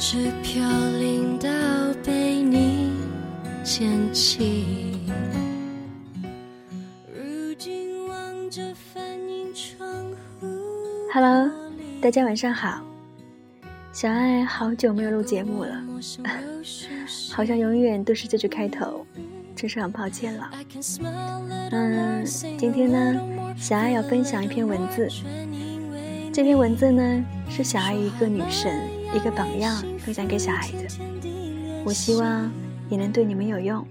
我一直飘零到被你捡起。如今望着反映窗户 Hello，大家晚上好。小爱好久没有录节目了，好像永远都是这句开头，真是很抱歉了。嗯，今天呢，小爱要分享一篇文字。这篇文字呢，是小爱一个女神、一个榜样分享给小孩子。我希望也能对你们有用。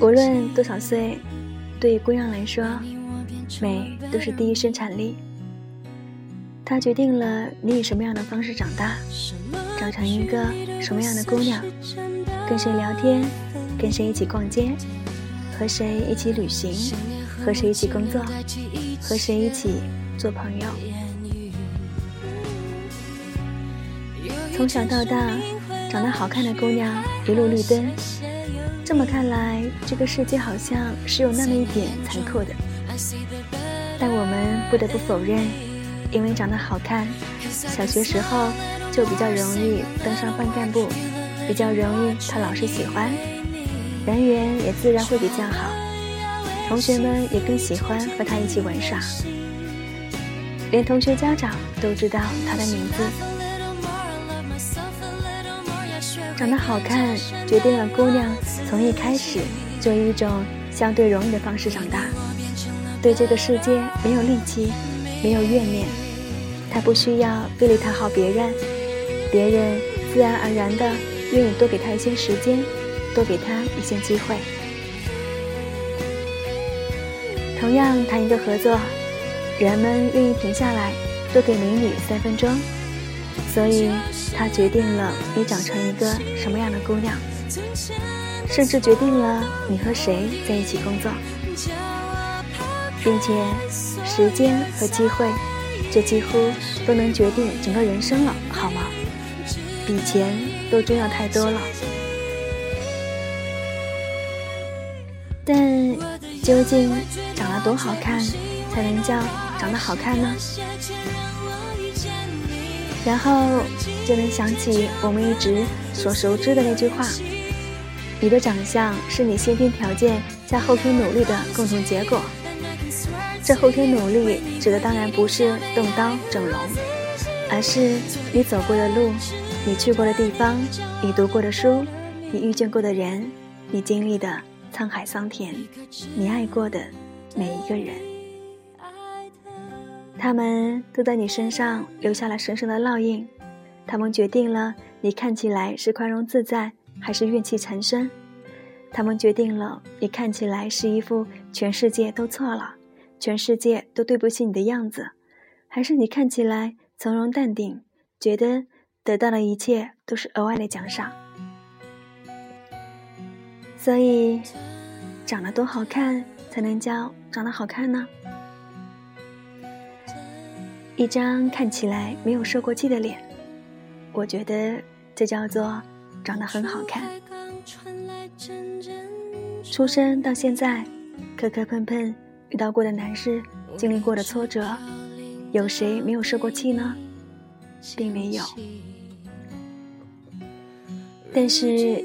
无论多少岁。对于姑娘来说，美都是第一生产力。它决定了你以什么样的方式长大，长成一个什么样的姑娘，跟谁聊天，跟谁一起逛街，和谁一起旅行，和谁一起工作，和谁一起做朋友。从小到大，长得好看的姑娘一路绿灯。这么看来，这个世界好像是有那么一点残酷的。但我们不得不否认，因为长得好看，小学时候就比较容易登上班干部，比较容易讨老师喜欢，人缘也自然会比较好，同学们也更喜欢和他一起玩耍，连同学家长都知道他的名字。长得好看，决定了姑娘从一开始就以一种相对容易的方式长大，对这个世界没有戾气，没有怨念，她不需要费力讨好别人，别人自然而然的愿意多给她一些时间，多给他一些机会。同样谈一个合作，人们愿意停下来多给美女三分钟。所以，他决定了你长成一个什么样的姑娘，甚至决定了你和谁在一起工作，并且时间和机会，这几乎都能决定整个人生了，好吗？比钱都重要太多了。但究竟长得多好看才能叫长得好看呢？然后就能想起我们一直所熟知的那句话：“你的长相是你先天条件加后天努力的共同结果。”这后天努力指的当然不是动刀整容，而是你走过的路，你去过的地方，你读过的书，你遇见过的人，你经历的沧海桑田，你爱过的每一个人。他们都在你身上留下了深深的烙印，他们决定了你看起来是宽容自在还是怨气缠身，他们决定了你看起来是一副全世界都错了，全世界都对不起你的样子，还是你看起来从容淡定，觉得得到的一切都是额外的奖赏。所以，长得多好看才能叫长得好看呢？一张看起来没有受过气的脸，我觉得这叫做长得很好看。出生到现在，磕磕碰碰遇到过的难事，经历过的挫折，有谁没有受过气呢？并没有。但是，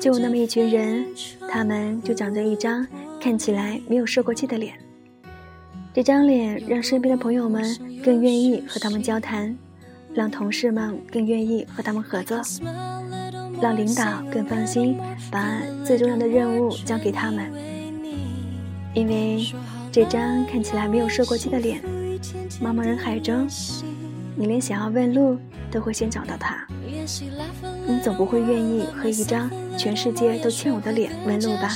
就有那么一群人，他们就长着一张看起来没有受过气的脸。这张脸让身边的朋友们更愿意和他们交谈，让同事们更愿意和他们合作，让领导更放心把最重要的任务交给他们。因为这张看起来没有受过气的脸，茫茫人海中，你连想要问路都会先找到他。你总不会愿意和一张全世界都欠我的脸问路吧？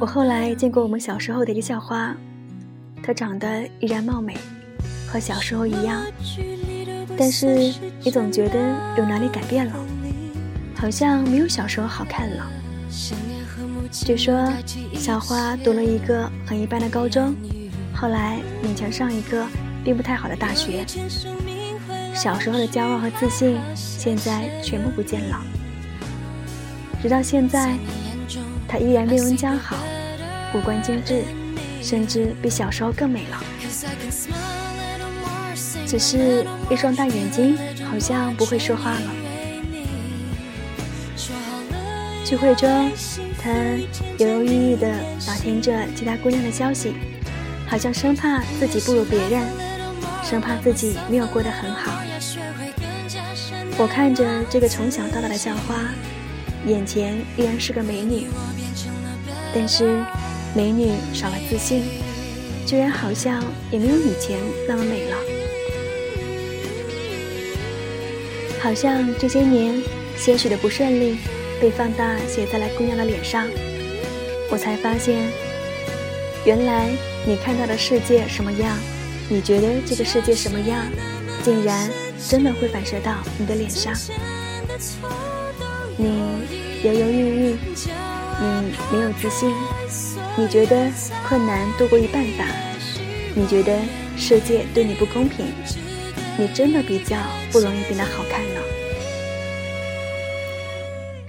我后来见过我们小时候的一个校花，她长得依然貌美，和小时候一样，但是你总觉得有哪里改变了，好像没有小时候好看了。据说小花读了一个很一般的高中，后来勉强上一个并不太好的大学。小时候的骄傲和自信，现在全部不见了。直到现在，她依然面容姣好，五官精致，甚至比小时候更美了。只是一双大眼睛，好像不会说话了。聚会中，他犹犹豫豫地打听着其他姑娘的消息，好像生怕自己不如别人，生怕自己没有过得很好。我看着这个从小到大的校花，眼前依然是个美女，但是美女少了自信，居然好像也没有以前那么美了。好像这些年些许的不顺利被放大写在了姑娘的脸上，我才发现，原来你看到的世界什么样，你觉得这个世界什么样，竟然真的会反射到你的脸上。你犹犹豫豫，你没有自信，你觉得困难多过于办法，你觉得世界对你不公平。你真的比较不容易变得好看了。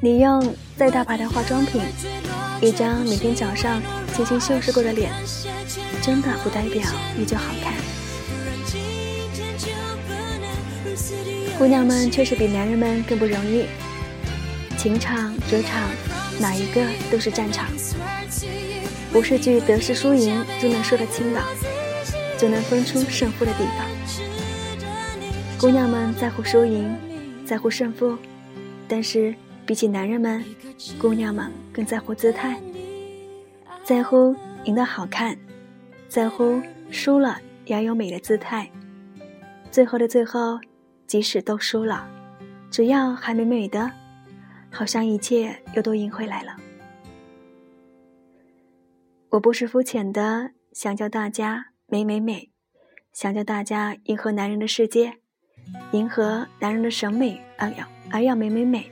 你用再大牌的化妆品，一张每天早上精心修饰过的脸，真的不代表你就好看。姑娘们确实比男人们更不容易，情场、职场，哪一个都是战场，不是句得失输赢就能说得清的，就能分出胜负的地方。姑娘们在乎输赢，在乎胜负，但是比起男人们，姑娘们更在乎姿态，在乎赢得好看，在乎输了也要有美的姿态。最后的最后，即使都输了，只要还美美的，好像一切又都赢回来了。我不是肤浅的想叫大家美美美，想叫大家迎合男人的世界。迎合男人的审美而要而要美美美，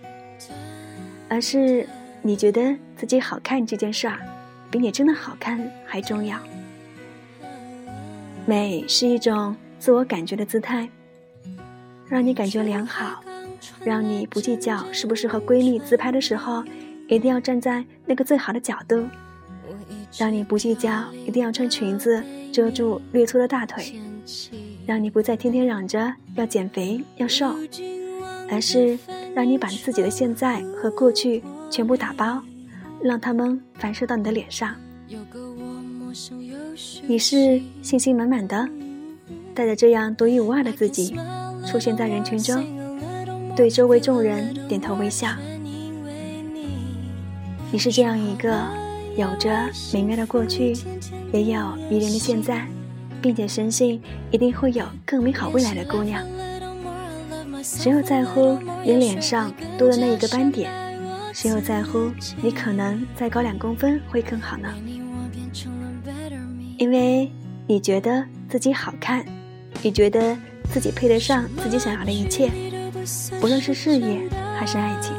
而是你觉得自己好看这件事儿，比你真的好看还重要。美是一种自我感觉的姿态，让你感觉良好，让你不计较是不是和闺蜜自拍的时候一定要站在那个最好的角度，让你不计较一定要穿裙子遮住略粗的大腿。让你不再天天嚷着要减肥要瘦，而是让你把自己的现在和过去全部打包，让他们反射到你的脸上。你是信心满满的，带着这样独一无二的自己，出现在人群中，对周围众人点头微笑。你是这样一个有着美妙的过去，也有迷人的现在。并且深信一定会有更美好未来的姑娘。谁又在乎你脸上多的那一个斑点？谁又在乎你可能再高两公分会更好呢？因为你觉得自己好看，你觉得自己配得上自己想要的一切，无论是事业还是爱情。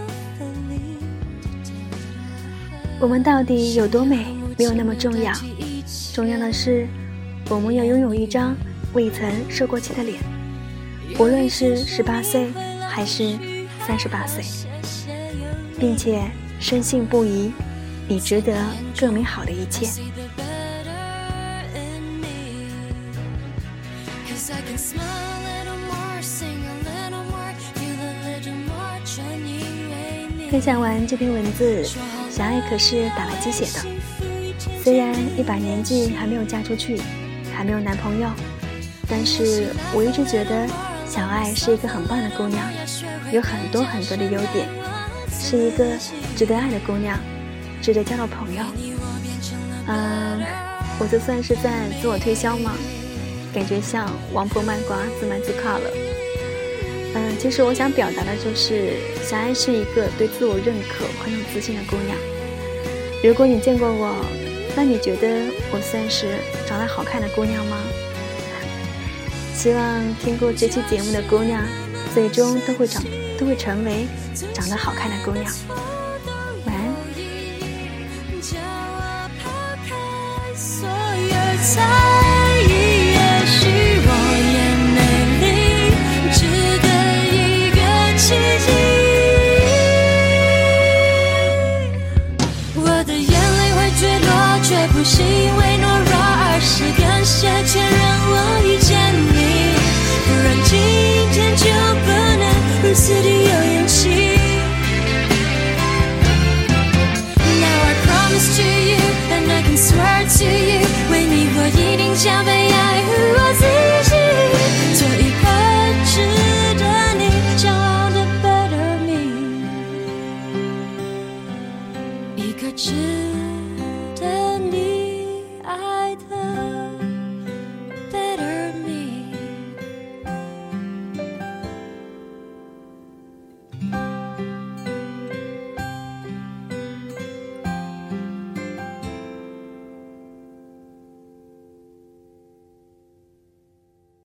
我们到底有多美，没有那么重要，重要的是。我们要拥有一张未曾受过气的脸，无论是十八岁还是三十八岁，并且深信不疑，你值得更美好的一切。分享完这篇文字，小爱可是打了鸡血的。虽然一把年纪还没有嫁出去。还没有男朋友，但是我一直觉得小爱是一个很棒的姑娘，有很多很多的优点，是一个值得爱的姑娘，值得交到朋友。嗯，我这算是在自我推销吗？感觉像王婆卖瓜，自卖自夸了。嗯，其实我想表达的就是，小爱是一个对自我认可、很有自信的姑娘。如果你见过我。那你觉得我算是长得好看的姑娘吗？希望听过这期节目的姑娘，最终都会长，都会成为长得好看的姑娘。晚安。